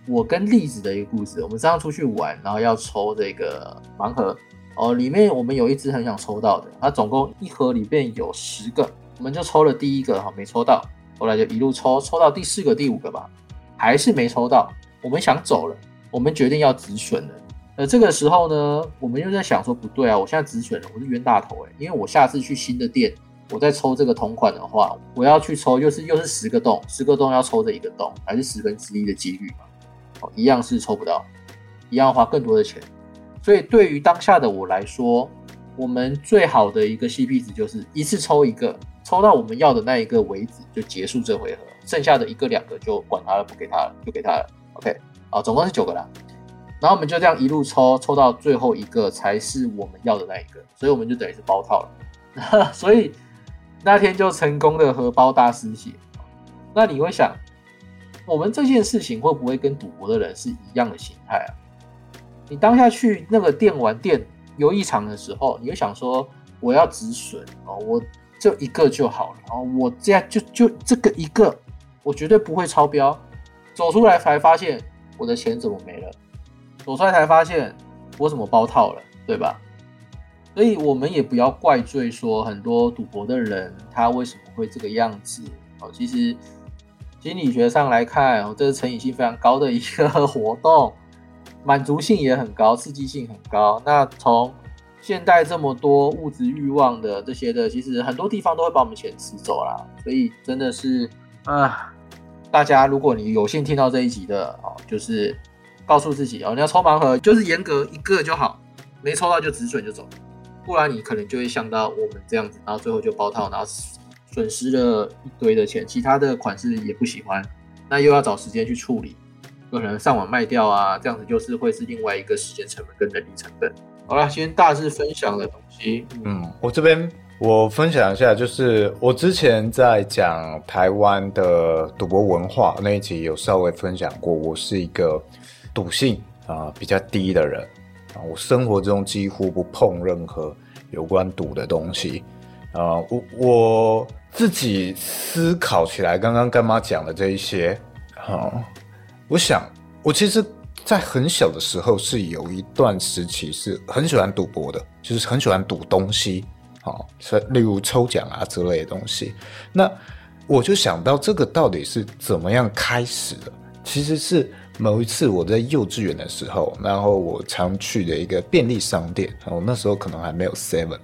我跟栗子的一个故事。我们上次出去玩，然后要抽这个盲盒哦，里面我们有一只很想抽到的，它总共一盒里面有十个，我们就抽了第一个哈，没抽到，后来就一路抽，抽到第四个、第五个吧，还是没抽到。我们想走了，我们决定要止损了。呃，这个时候呢，我们又在想说，不对啊，我现在止损了，我是冤大头哎，因为我下次去新的店，我再抽这个同款的话，我要去抽，又是又是十个洞，十个洞要抽这一个洞，还是十分之一的几率嘛？哦，一样是抽不到，一样花更多的钱。所以对于当下的我来说，我们最好的一个 CP 值就是一次抽一个，抽到我们要的那一个为止就结束这回合，剩下的一个两个就管他了，不给他了，就给他了。OK，啊，总共是九个啦。然后我们就这样一路抽，抽到最后一个才是我们要的那一个，所以我们就等于是包套了。所以。那天就成功的荷包大失血，那你会想，我们这件事情会不会跟赌博的人是一样的心态啊？你当下去那个店玩店有异常的时候，你会想说，我要止损哦，我就一个就好了哦，我这样就就这个一个，我绝对不会超标。走出来才发现我的钱怎么没了，走出来才发现我怎么包套了，对吧？所以我们也不要怪罪说很多赌博的人他为什么会这个样子哦。其实心理学上来看，哦，这是成瘾性非常高的一个 活动，满足性也很高，刺激性很高。那从现代这么多物质欲望的这些的，其实很多地方都会把我们钱吃走啦。所以真的是啊，大家如果你有幸听到这一集的哦，就是告诉自己哦，你要抽盲盒就是严格一个就好，没抽到就止损就走。不然你可能就会像到我们这样子，然后最后就包套，然后损失了一堆的钱，其他的款式也不喜欢，那又要找时间去处理，有可能上网卖掉啊，这样子就是会是另外一个时间成本跟人力成本。好了，先大致分享的东西，嗯，我这边我分享一下，就是我之前在讲台湾的赌博文化那一集有稍微分享过，我是一个赌性啊比较低的人。啊，我生活中几乎不碰任何有关赌的东西。啊，我我自己思考起来，刚刚干妈讲的这一些，啊，我想我其实，在很小的时候是有一段时期是很喜欢赌博的，就是很喜欢赌东西，啊，是例如抽奖啊之类的东西。那我就想到这个到底是怎么样开始的？其实是。某一次我在幼稚园的时候，然后我常去的一个便利商店，我那时候可能还没有 Seven，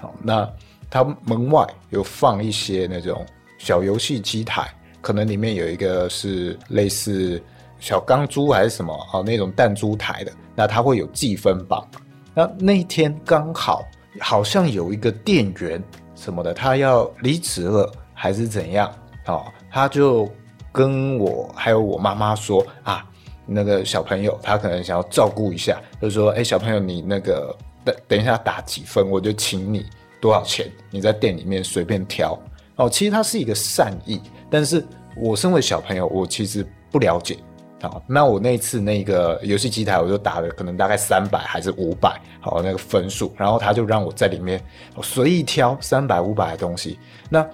好，那它门外有放一些那种小游戏机台，可能里面有一个是类似小钢珠还是什么啊那种弹珠台的，那它会有计分榜。那那一天刚好好像有一个店员什么的，他要离职了还是怎样，哦，他就跟我还有我妈妈说啊。那个小朋友他可能想要照顾一下，就说：“哎，小朋友，你那个等等一下打几分，我就请你多少钱，你在店里面随便挑。”哦，其实他是一个善意，但是我身为小朋友，我其实不了解。好，那我那次那个游戏机台，我就打了可能大概三百还是五百，好那个分数，然后他就让我在里面随意挑三百五百的东西。那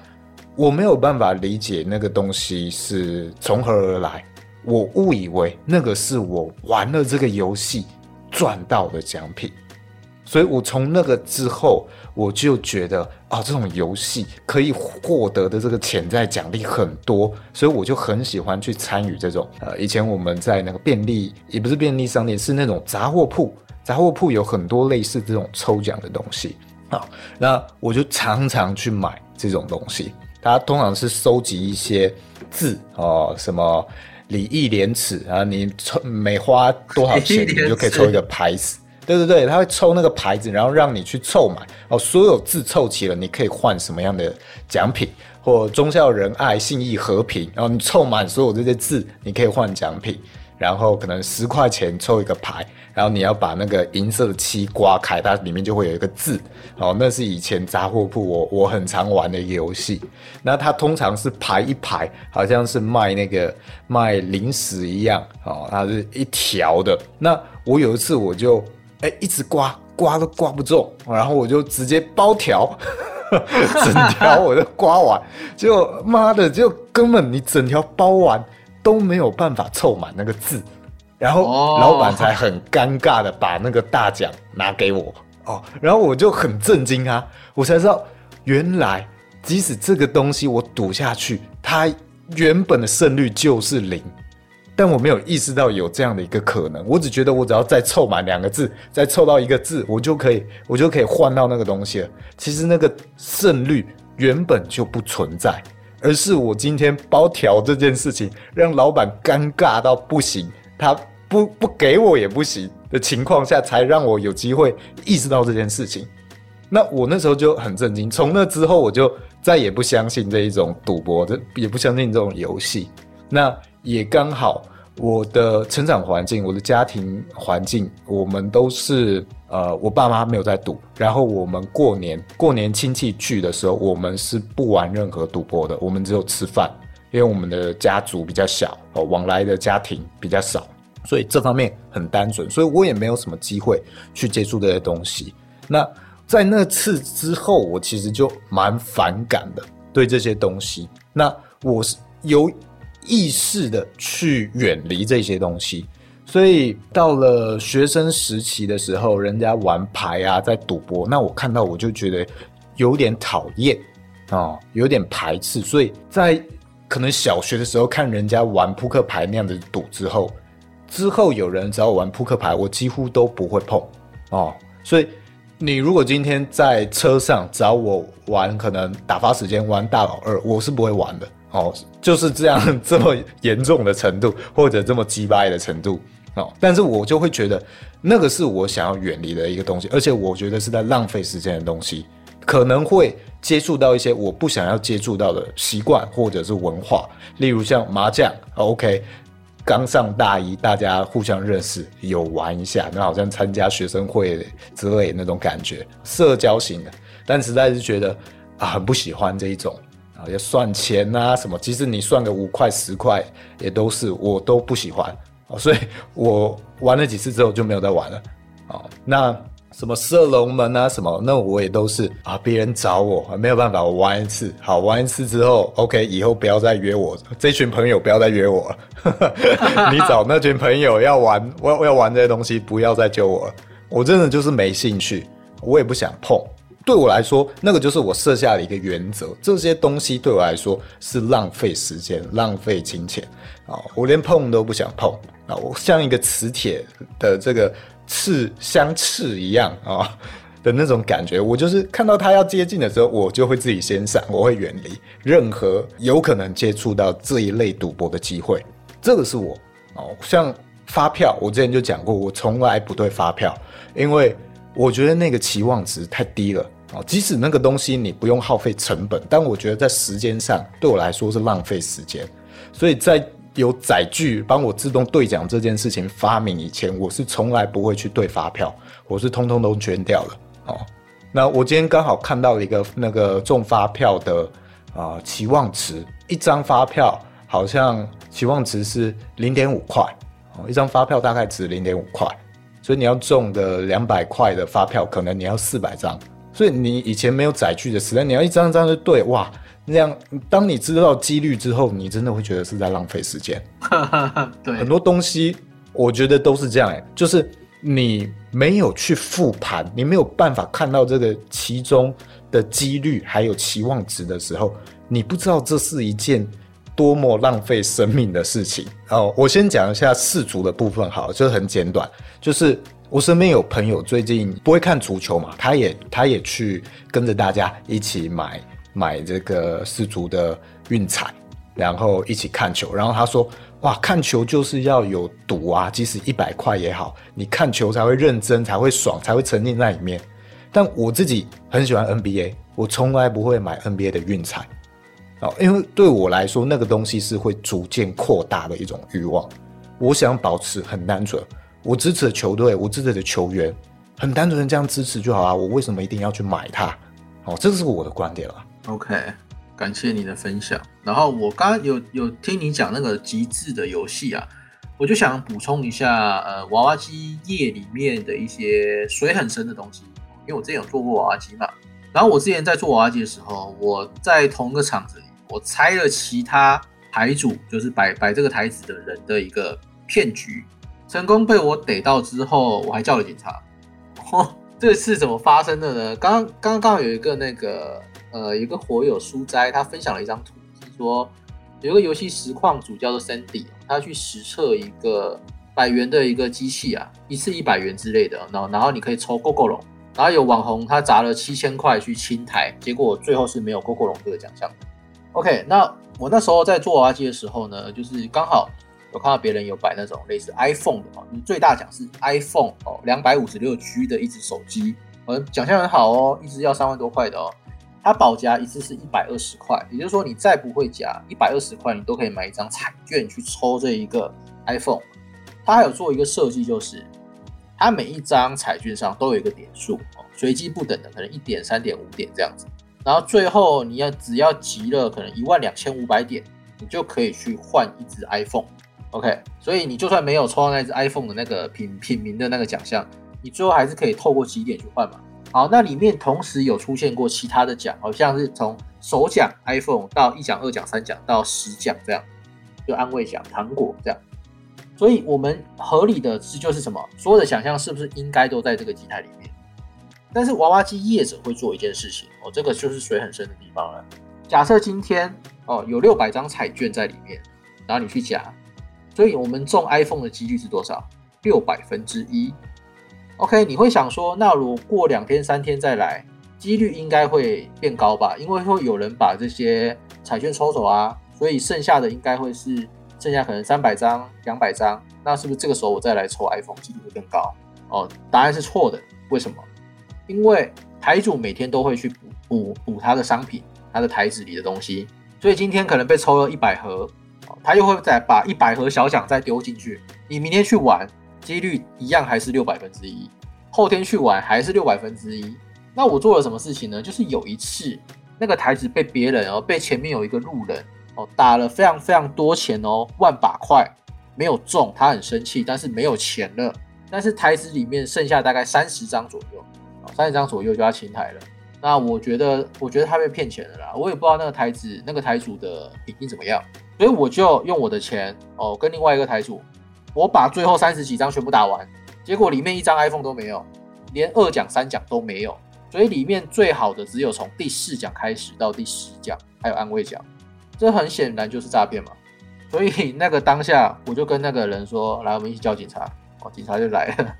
我没有办法理解那个东西是从何而来。我误以为那个是我玩了这个游戏赚到的奖品，所以我从那个之后，我就觉得啊，这种游戏可以获得的这个潜在奖励很多，所以我就很喜欢去参与这种。呃，以前我们在那个便利，也不是便利商店，是那种杂货铺，杂货铺有很多类似这种抽奖的东西啊。那我就常常去买这种东西，它通常是收集一些字哦，什么。礼义廉耻啊！你抽每花多少钱，你就可以抽一个牌子。对对对，他会抽那个牌子，然后让你去凑满哦。所有字凑齐了，你可以换什么样的奖品？或忠孝仁爱、信义和平。然后你凑满所有这些字，你可以换奖品。然后可能十块钱抽一个牌，然后你要把那个银色的漆刮开，它里面就会有一个字。哦，那是以前杂货铺我我很常玩的游戏。那它通常是排一排，好像是卖那个卖零食一样。哦，它是一条的。那我有一次我就哎一直刮刮都刮不中，然后我就直接包条，整条我就刮完，就妈的就根本你整条包完。都没有办法凑满那个字，然后老板才很尴尬的把那个大奖拿给我哦，然后我就很震惊啊，我才知道原来即使这个东西我赌下去，它原本的胜率就是零，但我没有意识到有这样的一个可能，我只觉得我只要再凑满两个字，再凑到一个字，我就可以我就可以换到那个东西了。其实那个胜率原本就不存在，而是我今天包条这件事情让老板尴尬到不行，他不不给我也不行的情况下，才让我有机会意识到这件事情。那我那时候就很震惊，从那之后我就再也不相信这一种赌博，这也不相信这种游戏。那也刚好。我的成长环境，我的家庭环境，我们都是呃，我爸妈没有在赌。然后我们过年过年亲戚聚的时候，我们是不玩任何赌博的，我们只有吃饭，因为我们的家族比较小，哦，往来的家庭比较少，所以这方面很单纯，所以我也没有什么机会去接触这些东西。那在那次之后，我其实就蛮反感的对这些东西。那我是有。意识的去远离这些东西，所以到了学生时期的时候，人家玩牌啊，在赌博，那我看到我就觉得有点讨厌啊，有点排斥。所以在可能小学的时候看人家玩扑克牌那样的赌之后，之后有人找我玩扑克牌，我几乎都不会碰哦。所以你如果今天在车上找我玩，可能打发时间玩大老二，我是不会玩的。哦，就是这样这么严重的程度，或者这么鸡掰的程度哦。但是我就会觉得，那个是我想要远离的一个东西，而且我觉得是在浪费时间的东西，可能会接触到一些我不想要接触到的习惯或者是文化，例如像麻将。OK，刚上大一，大家互相认识，有玩一下，那好像参加学生会之类那种感觉，社交型的。但实在是觉得啊，很不喜欢这一种啊。要算钱啊，什么？其实你算个五块十块，也都是我都不喜欢啊，所以我玩了几次之后就没有再玩了啊。那什么射龙门啊，什么？那我也都是啊，别人找我没有办法，我玩一次，好玩一次之后，OK，以后不要再约我，这群朋友不要再约我了。你找那群朋友要玩，我 要玩这些东西，不要再揪我了。我真的就是没兴趣，我也不想碰。对我来说，那个就是我设下的一个原则。这些东西对我来说是浪费时间、浪费金钱啊！我连碰都不想碰啊！我像一个磁铁的这个刺相刺一样啊的那种感觉。我就是看到它要接近的时候，我就会自己先闪，我会远离任何有可能接触到这一类赌博的机会。这个是我哦，像发票，我之前就讲过，我从来不对发票，因为。我觉得那个期望值太低了啊！即使那个东西你不用耗费成本，但我觉得在时间上对我来说是浪费时间。所以在有载具帮我自动兑奖这件事情发明以前，我是从来不会去兑发票，我是通通都捐掉了哦。那我今天刚好看到一个那个中发票的啊期望值，一张发票好像期望值是零点五块哦，一张发票大概值零点五块。所以你要中的两百块的发票，可能你要四百张。所以你以前没有载具的时代，你要一张一张的对哇，那样当你知道几率之后，你真的会觉得是在浪费时间。对，很多东西我觉得都是这样哎，就是你没有去复盘，你没有办法看到这个其中的几率还有期望值的时候，你不知道这是一件。多么浪费生命的事情哦！我先讲一下世足的部分，好，就是很简短。就是我身边有朋友最近不会看足球嘛，他也他也去跟着大家一起买买这个世足的运彩，然后一起看球。然后他说：“哇，看球就是要有赌啊，即使一百块也好，你看球才会认真，才会爽，才会沉浸在里面。”但我自己很喜欢 NBA，我从来不会买 NBA 的运彩。哦，因为对我来说，那个东西是会逐渐扩大的一种欲望。我想保持很单纯，我支持的球队，我支持的球员，很单纯的这样支持就好啊。我为什么一定要去买它？哦，这是我的观点了。OK，感谢你的分享。然后我刚刚有有听你讲那个极致的游戏啊，我就想补充一下，呃，娃娃机业里面的一些水很深的东西，因为我之前有做过娃娃机嘛。然后我之前在做娃娃机的时候，我在同一个场子里。我拆了其他台主，就是摆摆这个台子的人的一个骗局，成功被我逮到之后，我还叫了警察。哦，这次怎么发生的呢？刚刚刚刚有一个那个呃，一个火友书斋，他分享了一张图，是说有一个游戏实况主叫做 Sandy，他去实测一个百元的一个机器啊，一次一百元之类的，然后然后你可以抽 GoGo 龙，然后有网红他砸了七千块去清台，结果最后是没有 GoGo 龙这个奖项。OK，那我那时候在做娃娃机的时候呢，就是刚好有看到别人有摆那种类似 iPhone 的哦，最大奖是 iPhone 哦，两百五十六 G 的一只手机，呃，奖项很好哦，一只要三万多块的哦。它保夹一次是一百二十块，也就是说你再不会夹，一百二十块你都可以买一张彩券去抽这一个 iPhone。它还有做一个设计，就是它每一张彩券上都有一个点数，随机不等的，可能一点、三点、五点这样子。然后最后你要只要集了可能一万两千五百点，你就可以去换一只 iPhone。OK，所以你就算没有抽到那只 iPhone 的那个品品名的那个奖项，你最后还是可以透过几点去换嘛。好，那里面同时有出现过其他的奖，好像是从首奖 iPhone 到一奖、二奖、三奖到十奖这样，就安慰奖、糖果这样。所以我们合理的是就是什么，所有的奖项是不是应该都在这个机台里面？但是娃娃机业者会做一件事情，哦，这个就是水很深的地方了。假设今天哦有六百张彩券在里面，然后你去夹，所以我们中 iPhone 的几率是多少？六百分之一。OK，你会想说，那如果过两天、三天再来，几率应该会变高吧？因为会有人把这些彩券抽走啊，所以剩下的应该会是剩下可能三百张、两百张，那是不是这个时候我再来抽 iPhone 几率会更高？哦，答案是错的。为什么？因为台主每天都会去补补补他的商品，他的台子里的东西，所以今天可能被抽了一百盒，他又会再把一百盒小奖再丢进去，你明天去玩。几率一样还是六百分之一，后天去玩还是六百分之一。那我做了什么事情呢？就是有一次那个台子被别人哦，被前面有一个路人哦打了非常非常多钱哦，万把块没有中，他很生气，但是没有钱了。但是台子里面剩下大概三十张左右，三十张左右就要清台了。那我觉得，我觉得他被骗钱了啦。我也不知道那个台子那个台主的品性怎么样，所以我就用我的钱哦，跟另外一个台主。我把最后三十几张全部打完，结果里面一张 iPhone 都没有，连二奖三奖都没有，所以里面最好的只有从第四奖开始到第十奖，还有安慰奖，这很显然就是诈骗嘛。所以那个当下我就跟那个人说：“来，我们一起叫警察。”哦，警察就来了。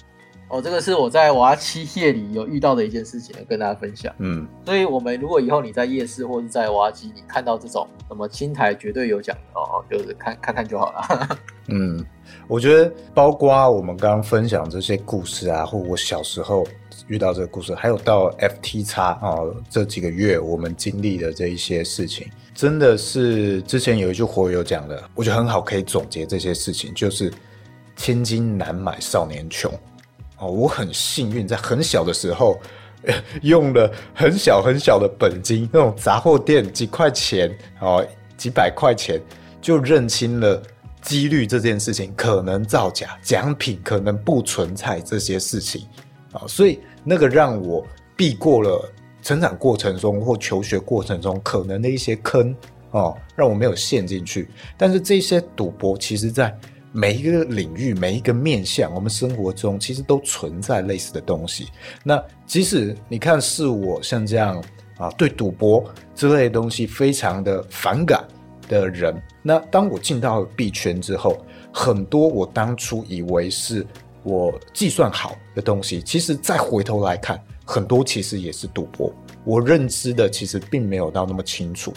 哦，这个是我在娃七夜里有遇到的一件事情，跟大家分享。嗯，所以我们如果以后你在夜市或者在娃机，你看到这种什么青苔绝对有奖哦，就是看看看就好了。嗯，我觉得包括我们刚刚分享这些故事啊，或我小时候遇到这个故事，还有到 FT 叉哦这几个月我们经历的这一些事情，真的是之前有一句活友讲的，我觉得很好，可以总结这些事情，就是千金难买少年穷。哦，我很幸运，在很小的时候，用了很小很小的本金，那种杂货店几块钱哦，几百块钱就认清了几率这件事情可能造假，奖品可能不存在这些事情啊，所以那个让我避过了成长过程中或求学过程中可能的一些坑哦，让我没有陷进去。但是这些赌博，其实在每一个领域，每一个面向，我们生活中其实都存在类似的东西。那即使你看是我像这样啊，对赌博之类的东西非常的反感的人，那当我进到币圈之后，很多我当初以为是我计算好的东西，其实再回头来看，很多其实也是赌博。我认知的其实并没有到那么清楚，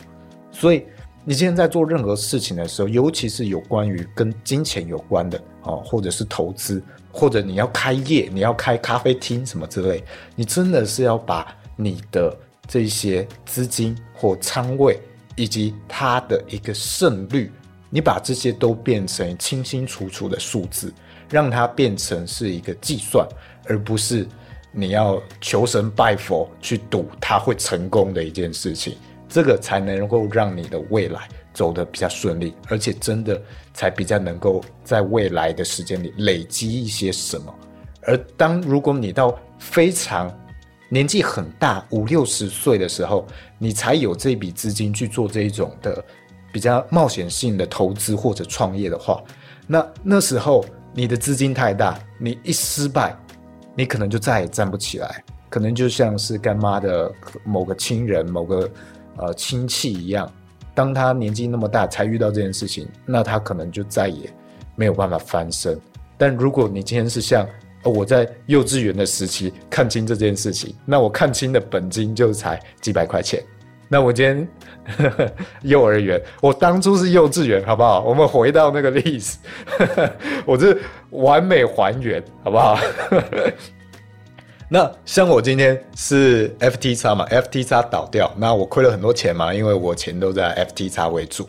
所以。你今天在做任何事情的时候，尤其是有关于跟金钱有关的哦，或者是投资，或者你要开业，你要开咖啡厅什么之类，你真的是要把你的这些资金或仓位以及它的一个胜率，你把这些都变成清清楚楚的数字，让它变成是一个计算，而不是你要求神拜佛去赌它会成功的一件事情。这个才能够让你的未来走得比较顺利，而且真的才比较能够在未来的时间里累积一些什么。而当如果你到非常年纪很大五六十岁的时候，你才有这笔资金去做这一种的比较冒险性的投资或者创业的话，那那时候你的资金太大，你一失败，你可能就再也站不起来，可能就像是干妈的某个亲人某个。呃，亲戚一样，当他年纪那么大才遇到这件事情，那他可能就再也没有办法翻身。但如果你今天是像我在幼稚园的时期看清这件事情，那我看清的本金就才几百块钱。那我今天 幼儿园，我当初是幼稚园，好不好？我们回到那个历史，我这完美还原，好不好？那像我今天是 FT 叉嘛，FT 叉倒掉，那我亏了很多钱嘛，因为我钱都在 FT 叉为主。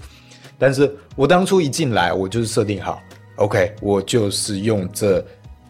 但是我当初一进来，我就是设定好，OK，我就是用这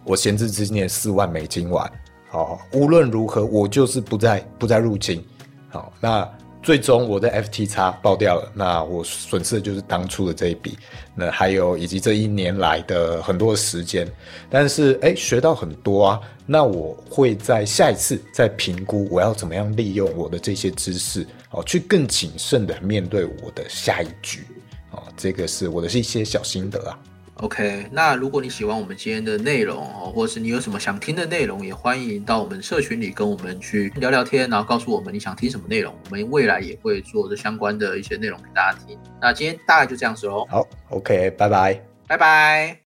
我闲置资金的四万美金玩，好，无论如何我就是不再不再入金，好，那。最终我的 FT 叉爆掉了，那我损失的就是当初的这一笔，那还有以及这一年来的很多时间，但是哎学到很多啊，那我会在下一次再评估我要怎么样利用我的这些知识哦，去更谨慎的面对我的下一局哦，这个是我的一些小心得啊。OK，那如果你喜欢我们今天的内容哦，或者是你有什么想听的内容，也欢迎到我们社群里跟我们去聊聊天，然后告诉我们你想听什么内容，我们未来也会做这相关的一些内容给大家听。那今天大概就这样子喽。好，OK，拜拜，拜拜。